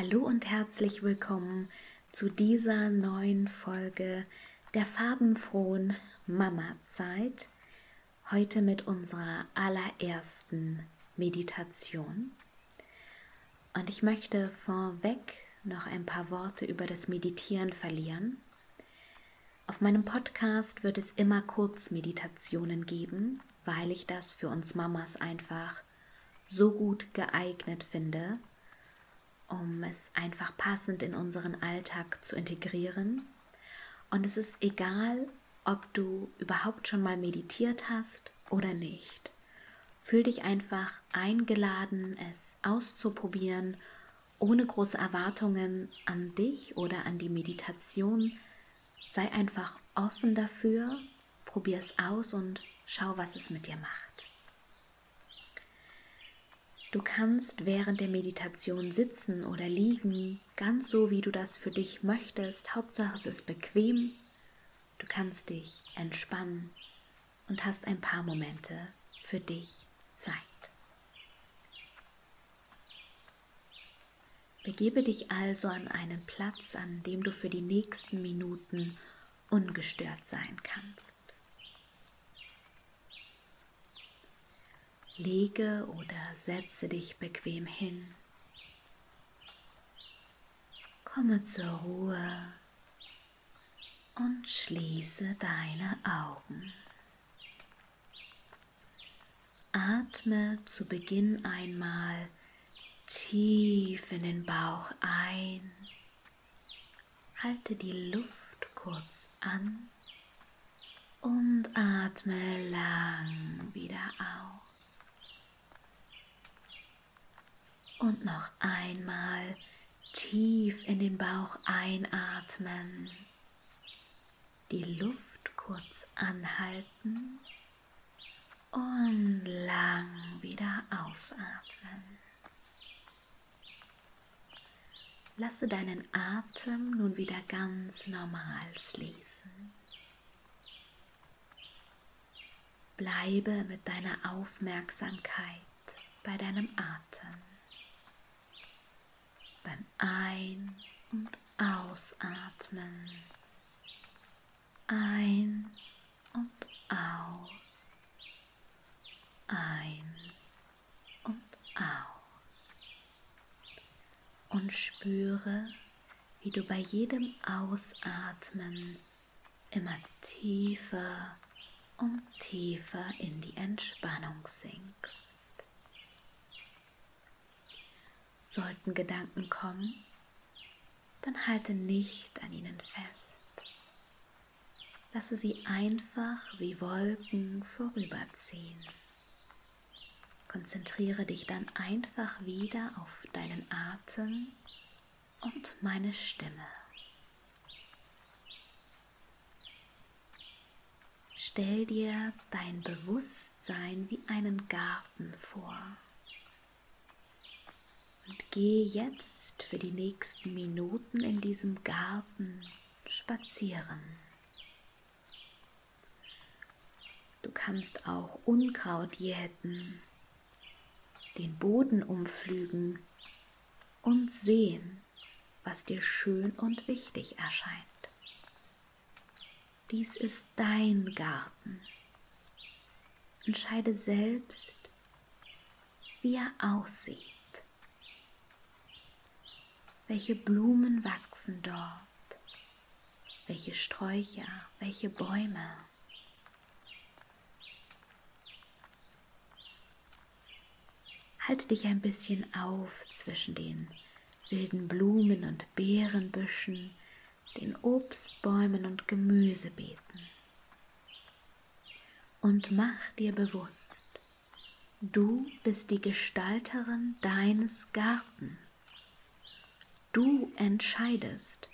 Hallo und herzlich willkommen zu dieser neuen Folge der farbenfrohen Mama-Zeit. Heute mit unserer allerersten Meditation. Und ich möchte vorweg noch ein paar Worte über das Meditieren verlieren. Auf meinem Podcast wird es immer Kurzmeditationen geben, weil ich das für uns Mamas einfach so gut geeignet finde um es einfach passend in unseren Alltag zu integrieren. Und es ist egal, ob du überhaupt schon mal meditiert hast oder nicht. Fühl dich einfach eingeladen, es auszuprobieren, ohne große Erwartungen an dich oder an die Meditation. Sei einfach offen dafür, probier es aus und schau, was es mit dir macht. Du kannst während der Meditation sitzen oder liegen, ganz so wie du das für dich möchtest. Hauptsache es ist bequem. Du kannst dich entspannen und hast ein paar Momente für dich Zeit. Begebe dich also an einen Platz, an dem du für die nächsten Minuten ungestört sein kannst. Lege oder setze dich bequem hin. Komme zur Ruhe und schließe deine Augen. Atme zu Beginn einmal tief in den Bauch ein. Halte die Luft kurz an und atme lang wieder aus. Und noch einmal tief in den Bauch einatmen. Die Luft kurz anhalten und lang wieder ausatmen. Lasse deinen Atem nun wieder ganz normal fließen. Bleibe mit deiner Aufmerksamkeit bei deinem Atem beim Ein- und Ausatmen. Ein und aus. Ein und aus. Und spüre, wie du bei jedem Ausatmen immer tiefer und tiefer in die Entspannung sinkst. Sollten Gedanken kommen, dann halte nicht an ihnen fest. Lasse sie einfach wie Wolken vorüberziehen. Konzentriere dich dann einfach wieder auf deinen Atem und meine Stimme. Stell dir dein Bewusstsein wie einen Garten vor. Und geh jetzt für die nächsten Minuten in diesem Garten spazieren. Du kannst auch Unkraut jäten, den Boden umflügen und sehen, was dir schön und wichtig erscheint. Dies ist dein Garten. Entscheide selbst, wie er aussieht. Welche Blumen wachsen dort? Welche Sträucher? Welche Bäume? Halte dich ein bisschen auf zwischen den wilden Blumen und Beerenbüschen, den Obstbäumen und Gemüsebeeten. Und mach dir bewusst, du bist die Gestalterin deines Gartens. Du entscheidest,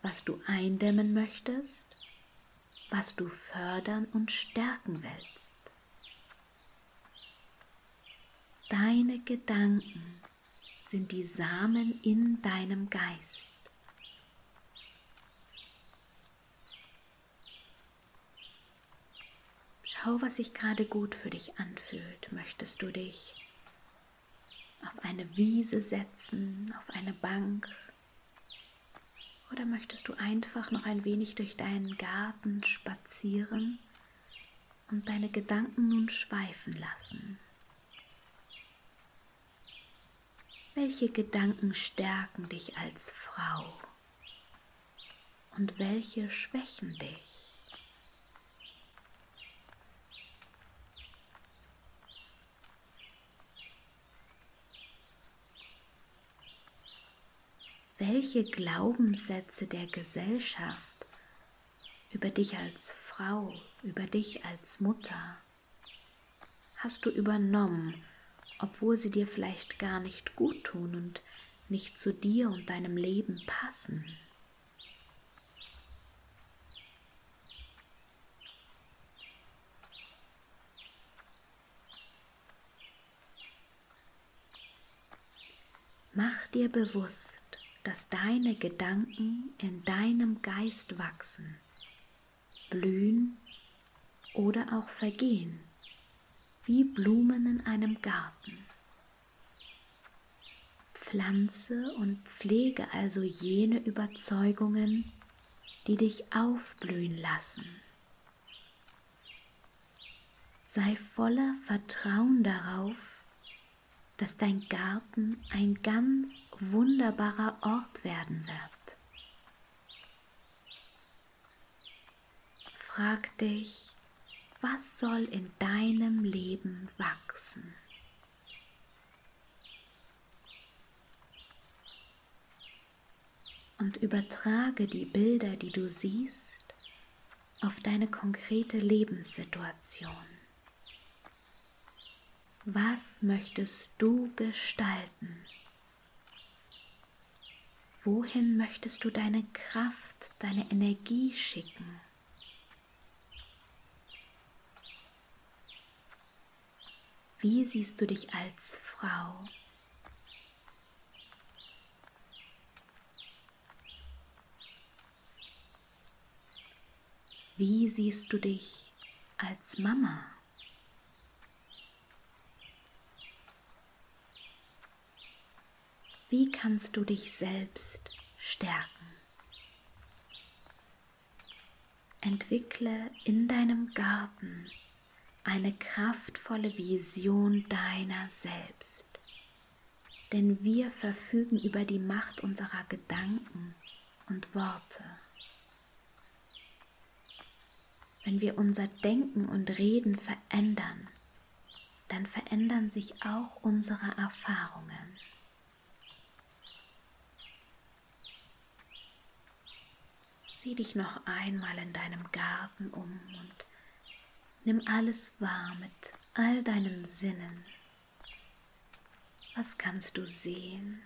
was du eindämmen möchtest, was du fördern und stärken willst. Deine Gedanken sind die Samen in deinem Geist. Schau, was sich gerade gut für dich anfühlt. Möchtest du dich auf eine Wiese setzen, auf eine Bank? Oder möchtest du einfach noch ein wenig durch deinen Garten spazieren und deine Gedanken nun schweifen lassen? Welche Gedanken stärken dich als Frau und welche schwächen dich? Welche Glaubenssätze der Gesellschaft über dich als Frau, über dich als Mutter hast du übernommen, obwohl sie dir vielleicht gar nicht gut tun und nicht zu dir und deinem Leben passen. Mach dir bewusst, dass deine Gedanken in deinem Geist wachsen, blühen oder auch vergehen, wie Blumen in einem Garten. Pflanze und pflege also jene Überzeugungen, die dich aufblühen lassen. Sei voller Vertrauen darauf, dass dein Garten ein ganz wunderbarer Ort werden wird. Frag dich, was soll in deinem Leben wachsen? Und übertrage die Bilder, die du siehst, auf deine konkrete Lebenssituation. Was möchtest du gestalten? Wohin möchtest du deine Kraft, deine Energie schicken? Wie siehst du dich als Frau? Wie siehst du dich als Mama? Wie kannst du dich selbst stärken? Entwickle in deinem Garten eine kraftvolle Vision deiner selbst. Denn wir verfügen über die Macht unserer Gedanken und Worte. Wenn wir unser Denken und Reden verändern, dann verändern sich auch unsere Erfahrungen. Sieh dich noch einmal in deinem Garten um und nimm alles wahr mit all deinen Sinnen. Was kannst du sehen?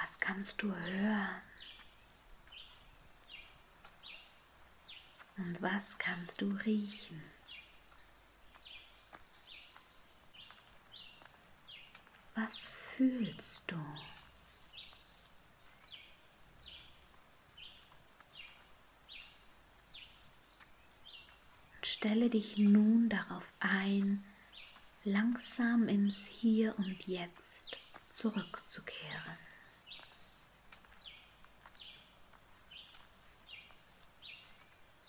Was kannst du hören? Und was kannst du riechen? Was fühlst du? Stelle dich nun darauf ein, langsam ins Hier und Jetzt zurückzukehren.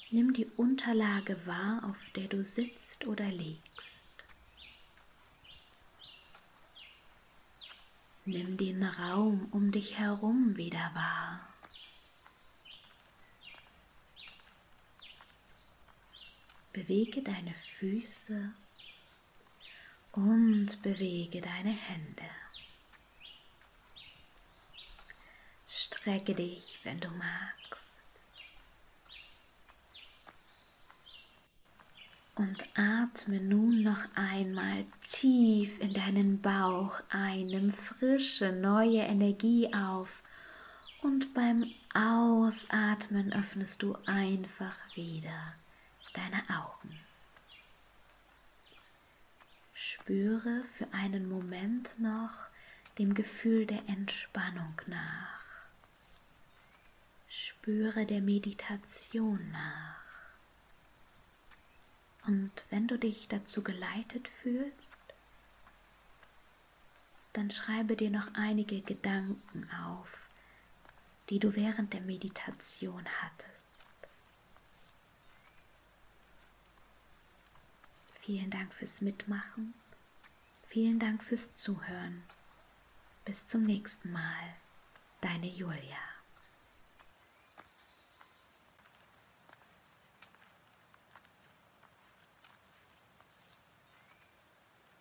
Nimm die Unterlage wahr, auf der du sitzt oder liegst. Nimm den Raum um dich herum wieder wahr. Bewege deine Füße und bewege deine Hände. Strecke dich, wenn du magst. Und atme nun noch einmal tief in deinen Bauch ein, nimm frische, neue Energie auf und beim Ausatmen öffnest du einfach wieder deine Augen. Spüre für einen Moment noch dem Gefühl der Entspannung nach. Spüre der Meditation nach. Und wenn du dich dazu geleitet fühlst, dann schreibe dir noch einige Gedanken auf, die du während der Meditation hattest. Vielen Dank fürs Mitmachen. Vielen Dank fürs Zuhören. Bis zum nächsten Mal. Deine Julia.